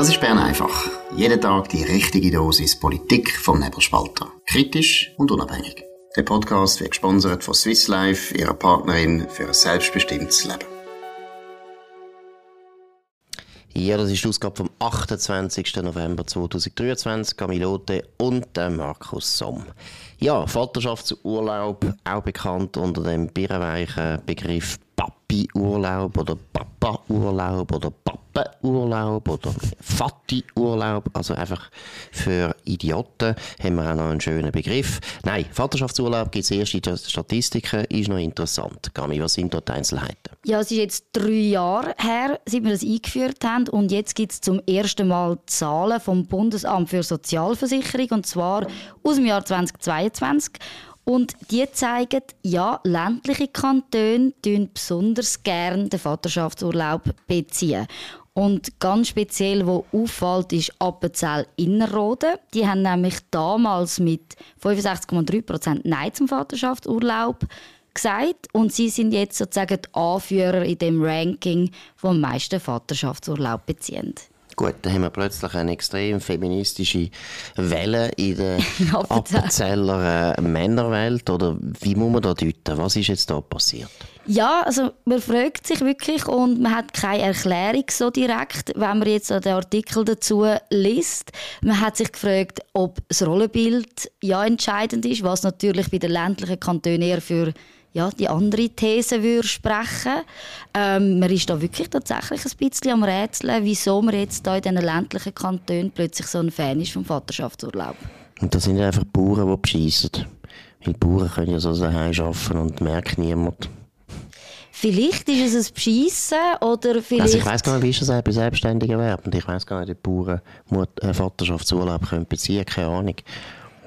Das ist Bern einfach. Jeden Tag die richtige Dosis Politik vom Nebelspalter. Kritisch und unabhängig. Der Podcast wird gesponsert von Swiss Life, ihrer Partnerin für ein selbstbestimmtes Leben. Ja, das ist die Ausgabe vom 28. November 2023. Camilote und der Markus Somm. Ja, Vaterschaftsurlaub, auch bekannt unter dem birrenweichen Begriff Papi-Urlaub oder Papa-Urlaub oder Papa-Urlaub oder Vati-Urlaub. Also einfach für Idioten haben wir auch noch einen schönen Begriff. Nein, Vaterschaftsurlaub gibt es erst in den Statistiken, ist noch interessant. Gami, was sind dort die Einzelheiten? Ja, es ist jetzt drei Jahre her, seit wir das eingeführt haben und jetzt gibt es zum ersten Mal Zahlen vom Bundesamt für Sozialversicherung und zwar aus dem Jahr 2022. Und die zeigen, ja, ländliche Kantone beziehen besonders gern den Vaterschaftsurlaub beziehen. Und ganz speziell, wo auffällt, ist Appenzell Innerrhoden. Die haben nämlich damals mit 65,3% Nein zum Vaterschaftsurlaub gesagt und sie sind jetzt sozusagen die Anführer in dem Ranking, wo am meisten Vaterschaftsurlaub beziehen. Gut, dann haben wir plötzlich eine extrem feministische Welle in der Appenzeller äh, Männerwelt. Oder wie muss man da deuten? Was ist jetzt da passiert? Ja, also man fragt sich wirklich und man hat keine Erklärung so direkt, wenn man jetzt den Artikel dazu liest. Man hat sich gefragt, ob das Rollenbild ja entscheidend ist, was natürlich bei den ländlichen Kantonen eher für ja, die andere These würde sprechen. Ähm, man ist da wirklich tatsächlich ein bisschen am Rätseln, wieso man jetzt da in diesen ländlichen Kantonen plötzlich so ein Fan ist vom Vaterschaftsurlaub. Und das sind ja einfach Bauern, die beschissen. Weil Bauern können ja so daheim arbeiten und merkt niemand. Vielleicht ist es ein Beschissen oder vielleicht... Also ich weiss gar nicht, wie ist das bei selbstständigen Erwerbenden? Ich weiss gar nicht, ob Bauern einen Vaterschaftsurlaub können beziehen können, keine Ahnung.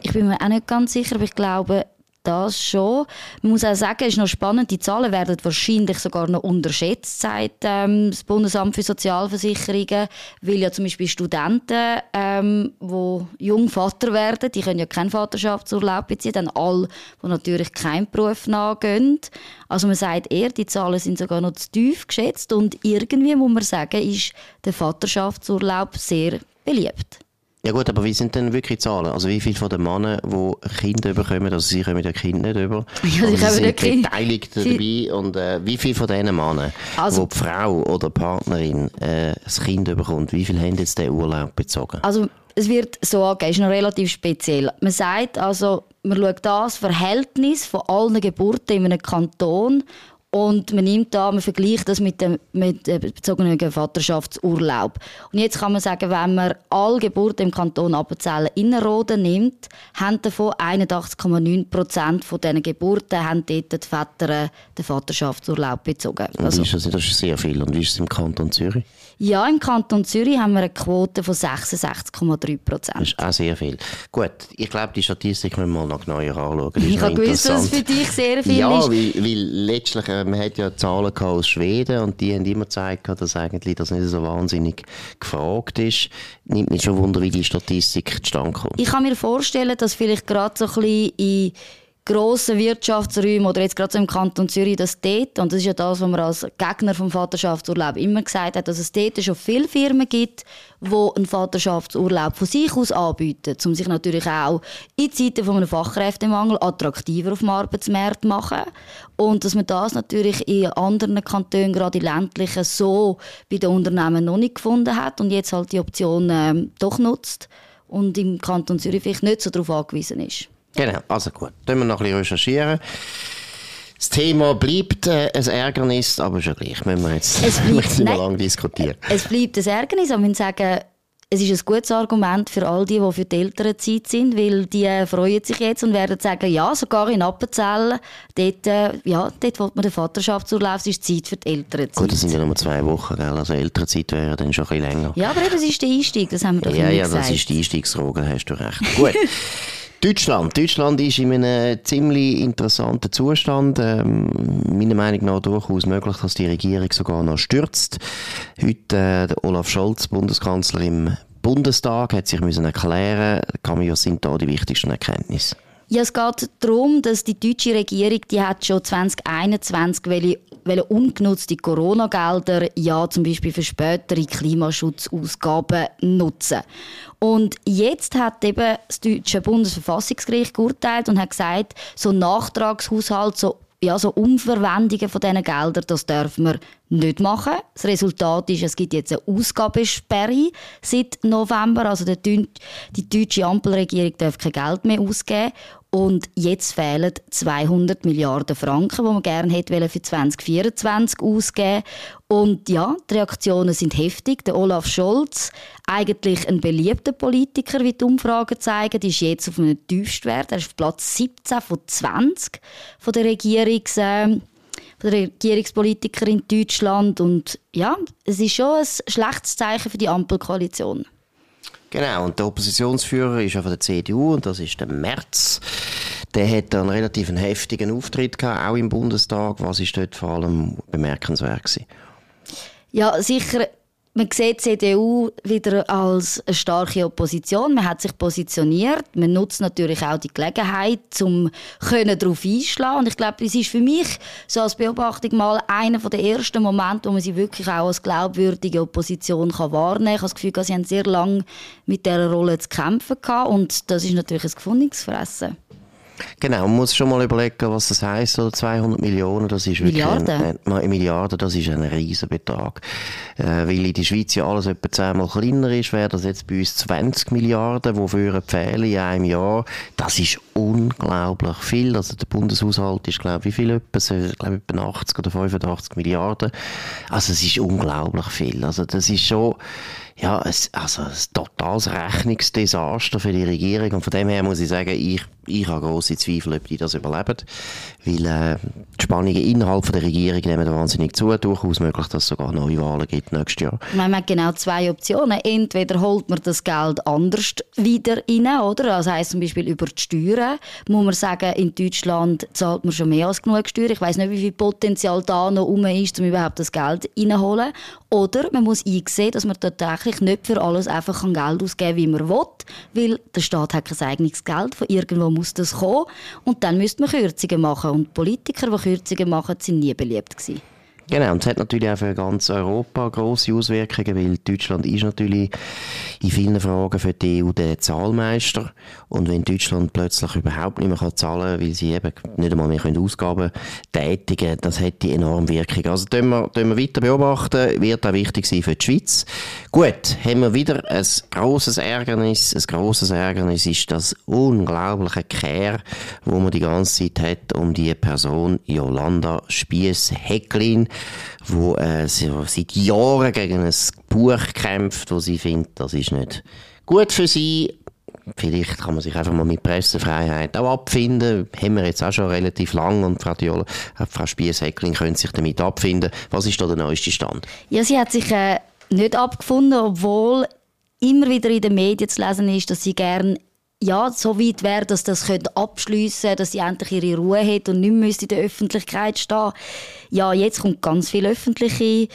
Ich bin mir auch nicht ganz sicher, aber ich glaube, das schon. Man muss auch sagen, es ist noch spannend, die Zahlen werden wahrscheinlich sogar noch unterschätzt, sagt ähm, das Bundesamt für Sozialversicherungen, weil ja zum Beispiel Studenten, ähm, die jung Vater werden, die können ja keinen Vaterschaftsurlaub beziehen, dann alle, die natürlich keinen Beruf nachgehen. Also man sagt eher, die Zahlen sind sogar noch zu tief geschätzt und irgendwie muss man sagen, ist der Vaterschaftsurlaub sehr beliebt. Ja gut, aber wie sind denn wirklich die Zahlen? Also wie viele von den Männern, die Kinder bekommen, also sie kommen ja Kind nicht über, ja, sie, sie sind beteiligt dabei und äh, wie viele von diesen Männern, also, wo die Frau oder die Partnerin äh, das Kind bekommt, wie viele haben jetzt den Urlaub bezogen? Also es wird so angehen, ist noch relativ speziell. Man sagt also, man schaut das Verhältnis von allen Geburten in einem Kanton und man nimmt da, man vergleicht das mit dem mit dem bezogenen Vaterschaftsurlaub. Und jetzt kann man sagen, wenn man alle Geburten im Kanton Appenzell Innerrhoden nimmt, haben davon 81,9 Prozent von diesen Geburten haben dort die Väter den Vaterschaftsurlaub bezogen. Also, ist das, das ist sehr viel. Und wie ist es im Kanton Zürich? Ja, im Kanton Zürich haben wir eine Quote von 66,3 Prozent. Das ist auch sehr viel. Gut, ich glaube, die Statistik müssen wir noch genauer anschauen. Ich habe gewusst, dass es für dich sehr viel ja, ist. Ja, weil, weil letztlich äh, man hat ja Zahlen aus Schweden und die haben immer gezeigt, dass eigentlich das nicht so wahnsinnig gefragt ist. Nimmt mich schon Wunder, wie die Statistik zustande kommt. Ich kann mir vorstellen, dass vielleicht gerade so ein bisschen in grossen Wirtschaftsräumen oder jetzt gerade so im Kanton Zürich, dass dort, und das ist ja das, was man als Gegner vom Vaterschaftsurlaub immer gesagt hat, dass es dort schon viele Firmen gibt, die einen Vaterschaftsurlaub von sich aus anbieten, um sich natürlich auch in Zeiten von einem Fachkräftemangel attraktiver auf dem Arbeitsmarkt zu machen. Und dass man das natürlich in anderen Kantonen, gerade in ländlichen, so bei den Unternehmen noch nicht gefunden hat und jetzt halt die Option ähm, doch nutzt und im Kanton Zürich vielleicht nicht so darauf angewiesen ist. Genau, also gut. Dann wir noch ein bisschen recherchieren. Das Thema bleibt äh, ein Ärgernis, aber schon gleich müssen wir jetzt es bleibt, nicht lange diskutieren. Es bleibt ein Ärgernis, aber wir sagen, es ist ein gutes Argument für all die, die für die ältere Zeit sind, weil die äh, freuen sich jetzt und werden sagen, ja, sogar in Appenzell, dort, äh, ja, dort will man den Vaterschaftsurlaub, es ist Zeit für die ältere Zeit. Gut, das sind ja nur zwei Wochen, gell? also ältere Zeit wäre dann schon ein bisschen länger. Ja, aber eben, das ist der Einstieg, das haben wir doch Ja, ja, gesagt. das ist die Einstiegsfrage, hast du recht. Gut. Deutschland. Deutschland ist in einem ziemlich interessanten Zustand. Ähm, meiner Meinung nach durchaus möglich, dass die Regierung sogar noch stürzt. Heute äh, der Olaf Scholz, Bundeskanzler im Bundestag, hat sich müssen erklären. Was sind da die wichtigsten Erkenntnisse? Ja, es geht darum, dass die deutsche Regierung, die hat schon 2021 welche, welche ungenutzte Corona-Gelder ja zum Beispiel für spätere Klimaschutzausgaben nutzen. Und jetzt hat eben das deutsche Bundesverfassungsgericht geurteilt und hat gesagt, so Nachtragshaushalt, so ja, so Umverwendungen von diesen Geldern, das dürfen wir nicht machen. Das Resultat ist, es gibt jetzt eine Ausgabesperre seit November. Also die, deutsche Ampelregierung darf kein Geld mehr ausgeben. Und jetzt fehlen 200 Milliarden Franken, die man gerne hätte für 2024 ausgeben Und ja, die Reaktionen sind heftig. Der Olaf Scholz, eigentlich ein beliebter Politiker, wie die Umfragen zeigen, ist jetzt auf einem Tiefstwert. Er ist auf Platz 17 von 20 von der Regierungs... Regierungspolitiker in Deutschland. Und ja, es ist schon ein schlechtes Zeichen für die Ampelkoalition. Genau, und der Oppositionsführer ist ja von der CDU und das ist der Merz. Der hat einen relativ heftigen Auftritt gehabt, auch im Bundestag. Was ist dort vor allem bemerkenswert gewesen? Ja, sicher man sieht die CDU wieder als eine starke Opposition. Man hat sich positioniert. Man nutzt natürlich auch die Gelegenheit, um darauf einschlagen. Und ich glaube, es ist für mich so als Beobachtung mal einer der ersten Momente, wo man sie wirklich auch als glaubwürdige Opposition kann wahrnehmen kann. Ich habe das Gefühl, sie haben sehr lange mit dieser Rolle zu kämpfen gehabt. Und das ist natürlich ein gefundenes Fressen. Genau, man muss schon mal überlegen, was das heisst, oder 200 Millionen, das ist wirklich Milliarden. Ein, ein, Milliarden, das ist ein riesen Betrag. Äh, weil in der Schweiz ja alles etwa zehnmal kleiner ist, wäre das jetzt bei uns 20 Milliarden, wofür fehlen in einem Jahr. Das ist unglaublich viel. Also der Bundeshaushalt ist, glaube ich, wie viel etwa? Ich glaube, etwa 80 oder 85 Milliarden. Also es ist unglaublich viel. Also das ist schon, ja, ein, also ein totales Rechnungsdesaster für die Regierung. Und von dem her muss ich sagen, ich, ich habe grosse Zweifel, ob die das überleben. Weil äh, die Spannungen innerhalb der Regierung nehmen wahnsinnig zu. Durchaus möglich, dass es sogar neue Wahlen gibt nächstes Jahr. Man hat genau zwei Optionen. Entweder holt man das Geld anders wieder rein, oder? Also heisst zum Beispiel über die Steuern. Muss man sagen, in Deutschland zahlt man schon mehr als genug Steuern. Ich weiß nicht, wie viel Potenzial da noch rum ist, um überhaupt das Geld reinzuholen. Oder man muss einsehen, dass man tatsächlich nicht für alles einfach Geld ausgeben wie man will, weil der Staat hat kein eigenes Geld, von irgendwo muss das kommen und dann müsste man Kürzungen machen und Politiker, die Kürzungen machen, sind nie beliebt gewesen. Genau, und es hat natürlich auch für ganz Europa grosse Auswirkungen, weil Deutschland ist natürlich in vielen Fragen für die EU der Zahlmeister. Und wenn Deutschland plötzlich überhaupt nicht mehr zahlen kann, weil sie eben nicht einmal mehr Ausgaben tätigen können, das hätte enorm Wirkung. Also, das wir, wir weiter beobachten, wird auch wichtig sein für die Schweiz. Gut, haben wir wieder ein grosses Ärgernis. Ein grosses Ärgernis ist das unglaubliche Care, wo man die ganze Zeit hat um die Person Jolanda Spiess-Hecklin wo äh, seit Jahren gegen ein Buch kämpft, wo sie findet, das ist nicht gut für sie. Vielleicht kann man sich einfach mal mit Pressefreiheit auch abfinden. Haben wir jetzt auch schon relativ lang und Frau Diola, äh, Frau Spies-Heckling können sich damit abfinden. Was ist da der neueste Stand? Ja, sie hat sich äh, nicht abgefunden, obwohl immer wieder in den Medien zu lesen ist, dass sie gerne ja, so weit wäre, dass das abschliessen könnte, dass sie endlich ihre Ruhe hat und nicht mehr in der Öffentlichkeit stehen Ja, jetzt kommt ganz viel öffentliche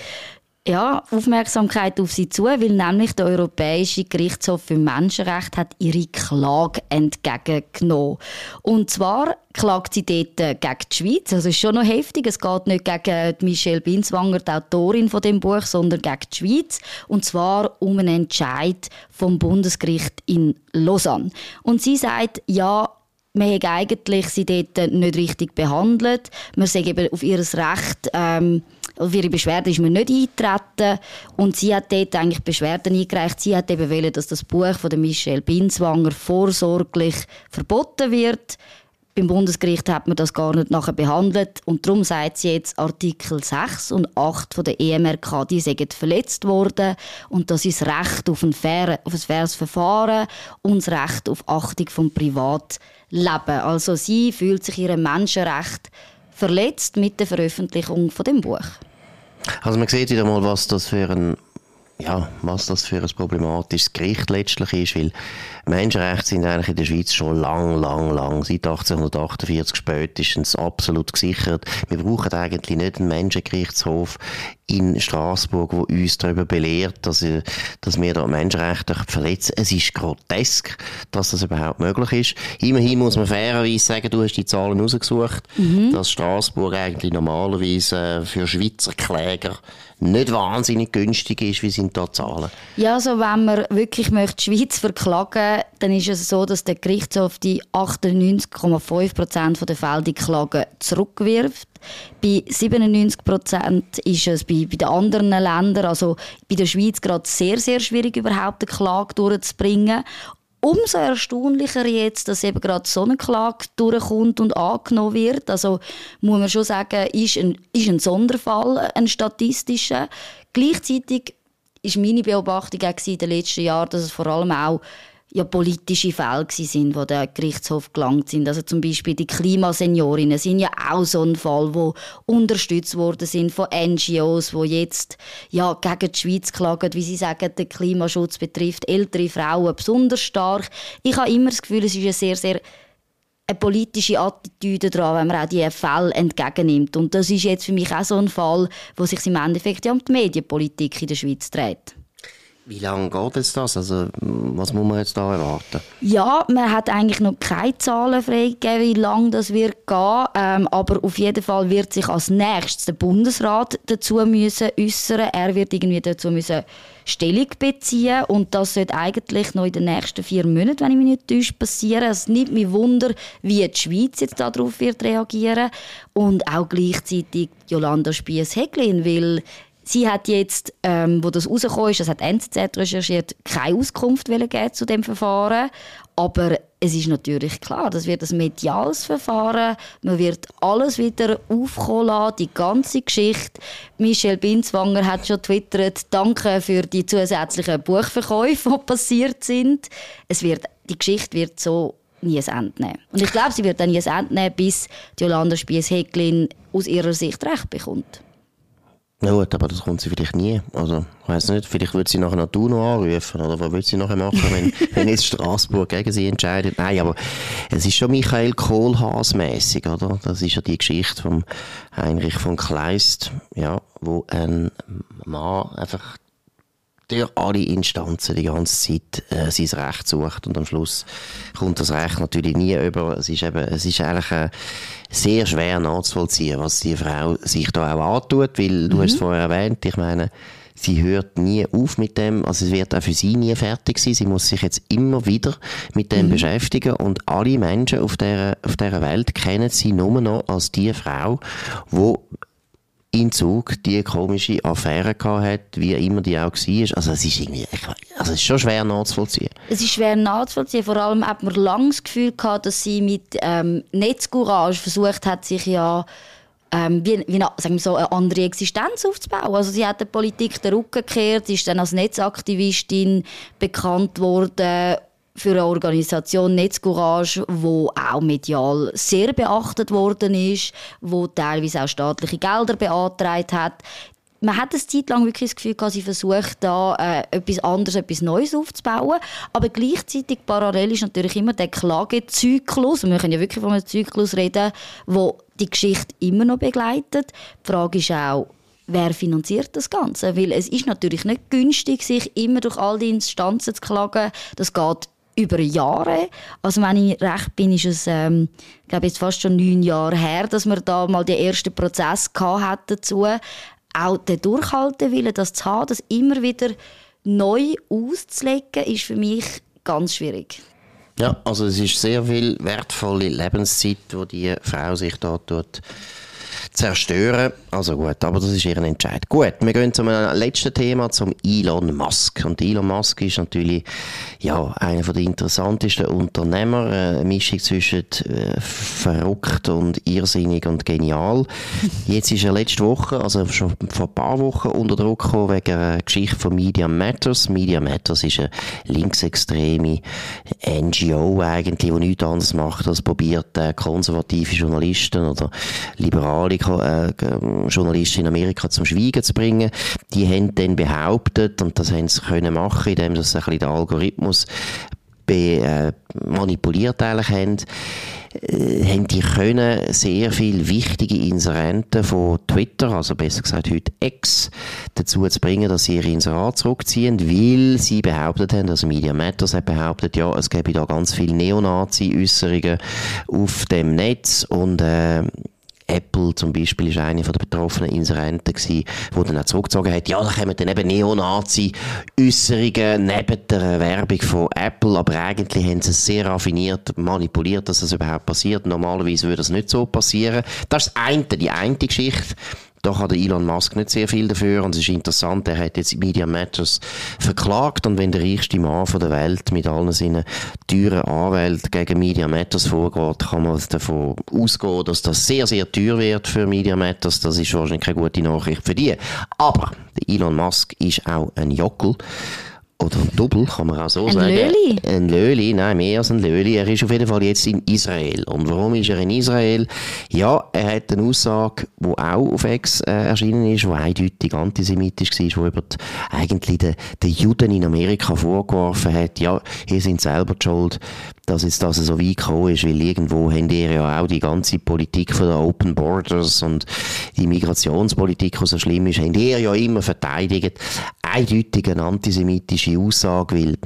ja, Aufmerksamkeit auf sie zu, weil nämlich der Europäische Gerichtshof für Menschenrechte hat ihre Klage entgegengenommen. Und zwar klagt sie dort gegen die Schweiz. Also ist schon noch heftig. Es geht nicht gegen Michelle Binswanger, die Autorin von dem Buch, sondern gegen die Schweiz. Und zwar um einen Entscheid vom Bundesgericht in Lausanne. Und sie sagt, ja, man hat eigentlich sie dort nicht richtig behandelt. Man sagt eben auf ihr Recht, ähm, auf ihre Beschwerde ist man nicht eingetreten und sie hat dort eigentlich Beschwerden eingereicht. Sie hat eben wollen, dass das Buch von Michelle Binswanger vorsorglich verboten wird. Beim Bundesgericht hat man das gar nicht nachher behandelt und darum sagt sie jetzt Artikel 6 und 8 von der EMRK, die sind verletzt worden und das ist das Recht auf ein, fair, auf ein faires Verfahren und das Recht auf Achtung vom Privatleben. Also sie fühlt sich ihrem Menschenrecht verletzt mit der Veröffentlichung von dem Buch. Also man sieht wieder mal, was das für ein ja, was das für ein problematisches Gericht letztlich ist, weil Menschenrechte sind eigentlich in der Schweiz schon lang, lang, lang, seit 1848 spätestens absolut gesichert. Wir brauchen eigentlich nicht einen Menschengerichtshof in Straßburg, wo uns darüber belehrt, dass, äh, dass wir da Menschenrechte verletzen. Es ist grotesk, dass das überhaupt möglich ist. Immerhin muss man fairerweise sagen, du hast die Zahlen rausgesucht, mhm. dass Straßburg eigentlich normalerweise äh, für Schweizer Kläger nicht wahnsinnig günstig ist. Wie sind da Zahlen? Ja, also wenn man wirklich möchte die Schweiz verklagen dann ist es so, dass der Gerichtshof die 98,5 Prozent der Fälle die Klagen zurückwirft. Bei 97 Prozent ist es bei, bei den anderen Ländern, also bei der Schweiz, gerade sehr, sehr schwierig, überhaupt eine Klage durchzubringen. Umso erstaunlicher jetzt, dass eben gerade so eine Klage durchkommt und angenommen wird. Also muss man schon sagen, ist ein, ist ein Sonderfall, ein statistischer. Gleichzeitig ist meine Beobachtung auch in den letzten Jahren, dass es vor allem auch ja politische Fälle sind, wo der Gerichtshof gelangt sind. Also zum Beispiel die Klimaseniorinnen sind ja auch so ein Fall, wo unterstützt worden sind von NGOs, wo jetzt ja gegen die Schweiz klagen, wie sie sagen, der Klimaschutz betrifft ältere Frauen besonders stark. Ich habe immer das Gefühl, es ist eine sehr sehr eine politische Attitüde dran, wenn man auch diese Fälle entgegennimmt. Und das ist jetzt für mich auch so ein Fall, wo sich im Endeffekt ja um die Medienpolitik in der Schweiz dreht. Wie lange geht es das? Also, was muss man jetzt da erwarten? Ja, man hat eigentlich noch keine Zahlen freigegeben, wie lange das wird gehen. Ähm, aber auf jeden Fall wird sich als nächstes der Bundesrat dazu müssen äußern. Er wird irgendwie dazu müssen Stellung beziehen und das sollte eigentlich noch in den nächsten vier Monaten, wenn ich mich nicht täusche, passieren. Es nimmt mich Wunder, wie die Schweiz jetzt darauf wird reagieren und auch gleichzeitig Jolanda Spiess-Heglin, weil Sie hat jetzt, ähm, wo das rausgekommen ist, das hat NZZ recherchiert, keine Auskunft geben zu dem Verfahren. Aber es ist natürlich klar, das wird ein mediales Verfahren. Man wird alles wieder aufkommen lassen, die ganze Geschichte. Michelle Binswanger hat schon twittert, danke für die zusätzlichen Buchverkäufe, die passiert sind. Es wird, die Geschichte wird so nie ein Ende nehmen. Und ich glaube, sie wird dann nie ein Ende nehmen, bis die Jolanda Spies-Heglin aus ihrer Sicht Recht bekommt. Ja gut, aber das kommt sie vielleicht nie. Also, ich weiss nicht, vielleicht würde sie nachher noch du noch anrufen, oder was würde sie nachher machen, wenn, wenn jetzt Straßburg gegen sie entscheidet? Nein, aber es ist schon Michael Kohlhaas mäßig, oder? Das ist ja die Geschichte von Heinrich von Kleist, ja, wo ein Mann einfach durch alle Instanzen die ganze Zeit äh, sein Recht sucht und am Schluss kommt das Recht natürlich nie über. Es ist eben, es ist eigentlich äh, sehr schwer nachzuvollziehen, was die Frau sich da auch antut, weil mhm. du hast es vorher erwähnt, ich meine, sie hört nie auf mit dem, also es wird auch für sie nie fertig sein, sie muss sich jetzt immer wieder mit dem mhm. beschäftigen und alle Menschen auf der, auf dieser Welt kennen sie nur noch als die Frau, wo in Zug die komische Affäre gehabt wie immer die auch war. Also es ist irgendwie, also es ist schon schwer nachzuvollziehen. Es ist schwer nachzuvollziehen. Vor allem hat man lange das Gefühl gehabt, dass sie mit ähm, Netzcourage versucht hat, sich ja ähm, wie, wie eine, sagen wir so, eine andere Existenz aufzubauen. Also sie hat der Politik den Rücken gekehrt, ist dann als Netzaktivistin bekannt worden für eine Organisation Netzcourage, wo auch medial sehr beachtet worden ist, wo teilweise auch staatliche Gelder beantragt hat. Man hat eine Zeit lang wirklich das Gefühl, dass sie versucht, da äh, etwas anderes, etwas Neues aufzubauen. Aber gleichzeitig parallel ist natürlich immer der Klagezyklus, wir können ja wirklich von einem Zyklus reden, wo die Geschichte immer noch begleitet. Die Frage ist auch, wer finanziert das Ganze? Weil es ist natürlich nicht günstig, sich immer durch all die Instanzen zu klagen. Das geht über Jahre. Also wenn ich recht bin, ist es, ähm, glaube jetzt fast schon neun Jahre her, dass wir da mal den ersten Prozess hatten dazu. Auch der Durchhaltewille, das zu haben, das immer wieder neu auszulegen, ist für mich ganz schwierig. Ja, also es ist sehr viel wertvolle Lebenszeit, wo die Frau sich da tut zerstören. Also gut, aber das ist ihren Entscheid. Gut, wir gehen zum letzten Thema, zum Elon Musk. Und Elon Musk ist natürlich ja, einer der interessantesten Unternehmer. Eine Mischung zwischen äh, verrückt und irrsinnig und genial. Jetzt ist er letzte Woche, also schon vor ein paar Wochen, unter Druck gekommen wegen einer Geschichte von Media Matters. Media Matters ist eine linksextreme NGO eigentlich, die nichts anderes macht, als probiert, äh, konservative Journalisten oder liberale äh, Journalisten in Amerika zum Schweigen zu bringen. Die haben dann behauptet, und das haben sie können machen, indem sie ein bisschen den Algorithmus äh, manipuliert eigentlich haben, äh, haben die können sehr viel wichtige Inserenten von Twitter, also besser gesagt heute X, dazu zu bringen, dass sie ihre Inserat zurückziehen, weil sie behauptet haben, also Media Matters hat behauptet, ja, es gäbe da ganz viele Neonazi-Äußerungen auf dem Netz und äh, Apple zum Beispiel ist eine der betroffenen Inserenten gewesen, die dann auch zurückgezogen hat, ja, da kommen dann eben Neonazi-Äußerungen neben der Werbung von Apple, aber eigentlich haben sie es sehr raffiniert manipuliert, dass das überhaupt passiert. Normalerweise würde das nicht so passieren. Das ist das eine, die eine Geschichte. Da kann der Elon Musk nicht sehr viel dafür und es ist interessant, er hat jetzt Media Matters verklagt und wenn der reichste Mann der Welt mit allen seinen teuren Anwälten gegen Media Matters vorgeht, kann man davon ausgehen, dass das sehr, sehr teuer wird für Media Matters. Das ist wahrscheinlich keine gute Nachricht für die. Aber der Elon Musk ist auch ein Jockel. Oder ein Double, kann man auch so ein sagen. Löli? Ein Löli, nein, mehr als ein Löli. Er ist auf jeden Fall jetzt in Israel. Und warum ist er in Israel? Ja, er hat eine Aussage, die auch auf Ex äh, erschienen ist, die eindeutig antisemitisch war, die über die, eigentlich den, den Juden in Amerika vorgeworfen hat, ja, ihr sind selber die schuld, dass jetzt das so weit gekommen ist, weil irgendwo haben die ja auch die ganze Politik von der Open Borders und die Migrationspolitik, die so schlimm ist, haben die ja immer verteidigt. Eindeutig eine antisemitische Aussage, weil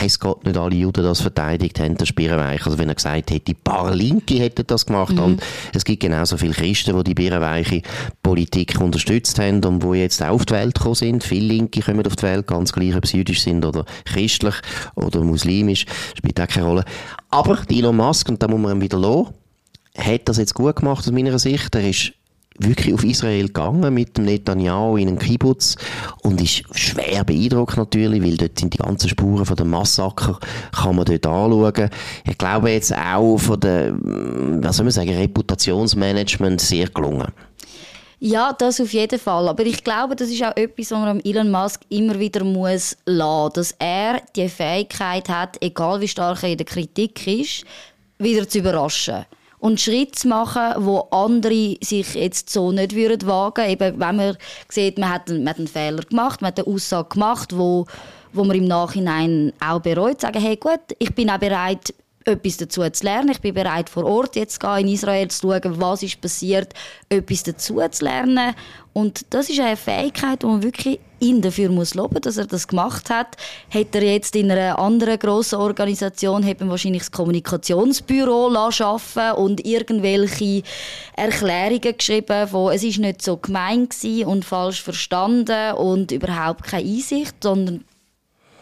weiß Gott nicht alle Juden das verteidigt haben, der Birrenweich. Also wenn er gesagt hätte, die paar Linke hätten das gemacht mhm. und es gibt genauso viele Christen, die die Birrenweiche Politik unterstützt haben und wo jetzt auch auf die Welt gekommen sind. Viele Linke kommen auf die Welt, ganz gleich, ob sie jüdisch sind oder christlich oder muslimisch, spielt auch keine Rolle. Aber Elon Musk, und da muss man ihn wieder lassen, hat das jetzt gut gemacht aus meiner Sicht. Er ist wirklich auf Israel gegangen mit dem Netanyahu in einen Kibbutz und ist schwer beeindruckt natürlich, weil dort sind die ganzen Spuren von dem Massaker, kann man dort anschauen. Ich glaube jetzt auch von der, was soll man sagen, Reputationsmanagement sehr gelungen. Ja, das auf jeden Fall. Aber ich glaube, das ist auch etwas, was man Elon Musk immer wieder muss lassen, dass er die Fähigkeit hat, egal wie stark er in der Kritik ist, wieder zu überraschen und Schritte zu machen, wo andere sich jetzt so nicht würden wagen. Eben, wenn man sieht, man hat, einen, man hat einen Fehler gemacht, man hat eine Aussage gemacht, wo, wo man im Nachhinein auch bereut, sagen, hey gut, ich bin auch bereit, etwas dazu zu lernen. Ich bin bereit, vor Ort jetzt in Israel zu schauen, was ist passiert, etwas dazu zu lernen. Und das ist eine Fähigkeit, die man wirklich ihn dafür muss loben, dass er das gemacht hat. Hätte er jetzt in einer anderen grossen Organisation hätte wahrscheinlich das Kommunikationsbüro schaffen und irgendwelche Erklärungen geschrieben, wo es ist nicht so gemein und falsch verstanden und überhaupt keine Einsicht, sondern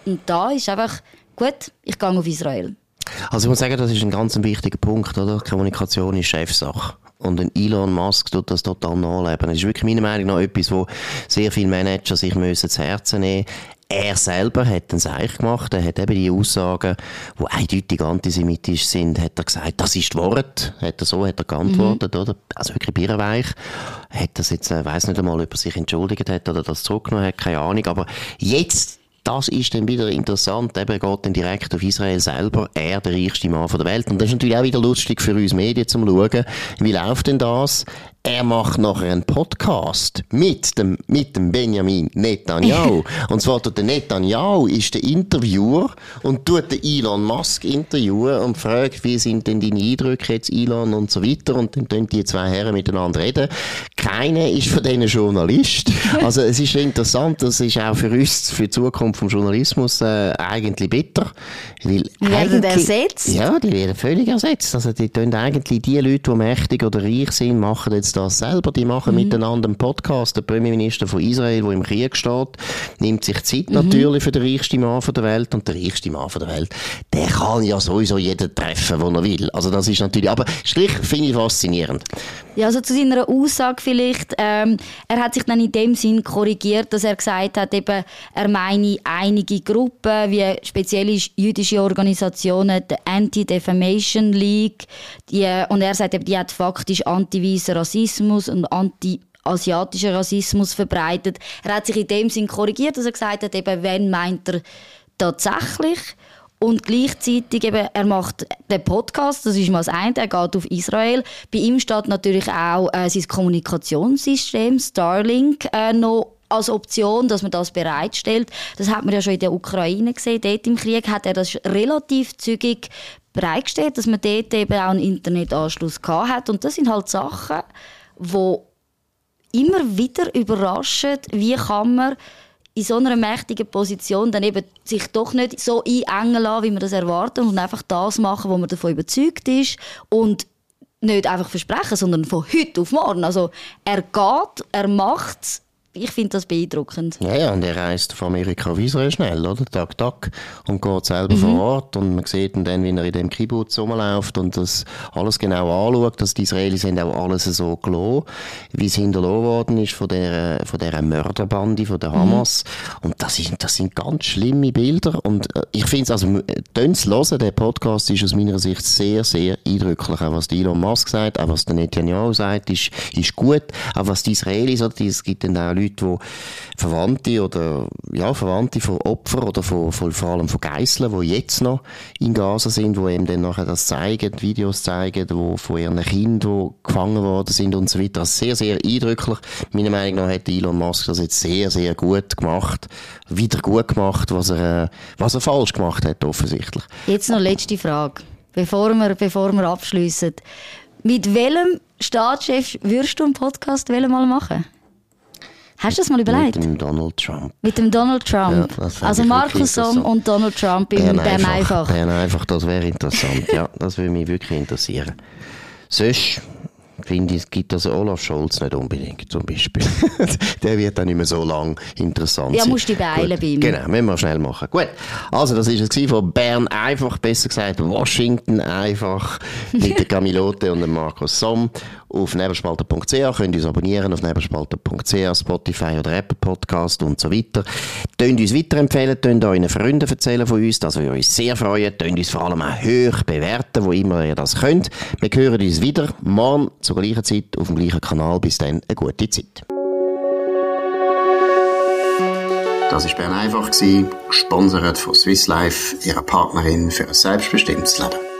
und da ist einfach gut, ich gehe auf Israel. Also ich muss sagen, das ist ein ganz wichtiger Punkt, oder? Kommunikation ist Chefsache. Und ein Elon Musk tut das total nachleben. Das ist wirklich meiner Meinung nach etwas, wo sehr viele Manager sich müssen zu Herzen nehmen er selber hat ein Seich gemacht. Er hat eben die Aussagen, die eindeutig antisemitisch sind, hat er gesagt, das ist das Wort. Hat er so, hat er geantwortet, mhm. oder? Also wirklich birrenweich. Hat das jetzt, äh, weiß nicht einmal, ob er sich entschuldigt hat oder das zurückgenommen hat, keine Ahnung. Aber jetzt das ist dann wieder interessant. Eben geht dann direkt auf Israel selber. Er, der reichste Mann der Welt. Und das ist natürlich auch wieder lustig für uns Medien zum Schauen. Wie läuft denn das? Er macht nachher einen Podcast mit dem, mit dem Benjamin Netanyahu. und zwar der Netanyahu ist der Interviewer und tut den Elon Musk interviewen und fragt, wie sind denn deine Eindrücke jetzt, Elon und so weiter. Und dann tun die zwei Herren miteinander reden. Keiner ist von denen Journalist. Also es ist interessant, das ist auch für uns, für die Zukunft vom Journalismus äh, eigentlich bitter. Weil werden ersetzt? Ja, die werden völlig ersetzt. Also die tun eigentlich die Leute, die mächtig oder reich sind, machen jetzt das selber. Die machen mhm. miteinander einen Podcast. Der Premierminister von Israel, der im Krieg steht, nimmt sich Zeit mhm. natürlich für den reichsten Mann der Welt. Und der reichste Mann der Welt, der kann ja sowieso jeden treffen, wo er will. Also das ist natürlich, aber Strich finde ich faszinierend. Ja, also zu seiner Aussage vielleicht. Ähm, er hat sich dann in dem Sinn korrigiert, dass er gesagt hat, eben, er meine einige Gruppen, wie speziell jüdische Organisationen, die Anti-Defamation League, die, und er sagt eben, die hat faktisch anti-weißen Rassismus und anti asiatischen Rassismus verbreitet. Er hat sich in dem Sinn korrigiert, dass er gesagt hat, eben, wenn meint er tatsächlich. Und gleichzeitig eben, er macht den Podcast, das ist mal das eine, er geht auf Israel. Bei ihm steht natürlich auch äh, sein Kommunikationssystem Starlink äh, noch als Option, dass man das bereitstellt. Das hat man ja schon in der Ukraine gesehen. Dort im Krieg hat er das relativ zügig bereitgestellt, dass man dort eben auch einen Internetanschluss gehabt hat. Und das sind halt Sachen, wo immer wieder überraschen, wie kann man in so einer mächtigen Position dann eben sich doch nicht so einengen lassen, wie man das erwartet und einfach das machen, wo man davon überzeugt ist und nicht einfach versprechen, sondern von heute auf morgen. Also er geht, er macht es ich finde das beeindruckend. Ja, ja, und er reist von Amerika auf Israel schnell, oder? Tag, Tag. Und geht selber mhm. vor Ort. Und man sieht ihn dann, wie er in dem Kibbutz rumläuft und das alles genau anschaut. Dass die Israelis haben auch alles so gelassen, wie es hinterlassen worden ist von der, von der Mörderbande, von der mhm. Hamas. Mhm. Und das, ist, das sind ganz schlimme Bilder. Und äh, ich finde es, also, tönt's hören, der Podcast ist aus meiner Sicht sehr, sehr eindrücklich. Auch was Elon Musk sagt, auch was der Netanyahu sagt, ist, ist gut. Auch was die Israelis, oder, es gibt dann auch Leute, die Verwandte oder ja, Verwandte von Opfern oder von, von, vor allem von Geiseln, die jetzt noch in Gaza sind, die eben dann nachher das zeigen, Videos zeigen, wo von ihren Kindern, die gefangen worden sind und so weiter. Also sehr, sehr eindrücklich. Meiner Meinung nach hat Elon Musk das jetzt sehr, sehr gut gemacht, wieder gut gemacht, was er, äh, was er falsch gemacht hat, offensichtlich. Jetzt noch letzte Frage, bevor wir, bevor wir abschließen. Mit welchem Staatschef würdest du einen Podcast mal machen? Hast du das mal überlegt? Mit dem Donald Trump. Mit dem Donald Trump. Ja, also Markus Somm und Donald Trump im Bern einfach. einfach. Bern einfach, das wäre interessant. ja, das würde mich wirklich interessieren. Sonst finde ich, gibt also Olaf Scholz nicht unbedingt, zum Beispiel. der wird dann nicht mehr so lang interessant Ja, musst du beeilen bei ihm. Genau, müssen wir schnell machen. Gut, also das ist es von Bern einfach, besser gesagt Washington einfach, mit der Camilote und dem Markus Somm. Auf neberspalter.ch könnt uns abonnieren, auf neberspalter.ch, Spotify oder Apple Podcast und so weiter. Tönt uns weiterempfehlen, tönt euren Freunden erzählen von uns, das würde uns sehr freuen. Tönt uns vor allem auch hoch bewerten, wo immer ihr das könnt. Wir hören uns wieder morgen zur gleichen Zeit auf dem gleichen Kanal. Bis dann, eine gute Zeit. Das war Bern einfach, gesponsert von Swiss Life, ihrer Partnerin für ein selbstbestimmtes Leben.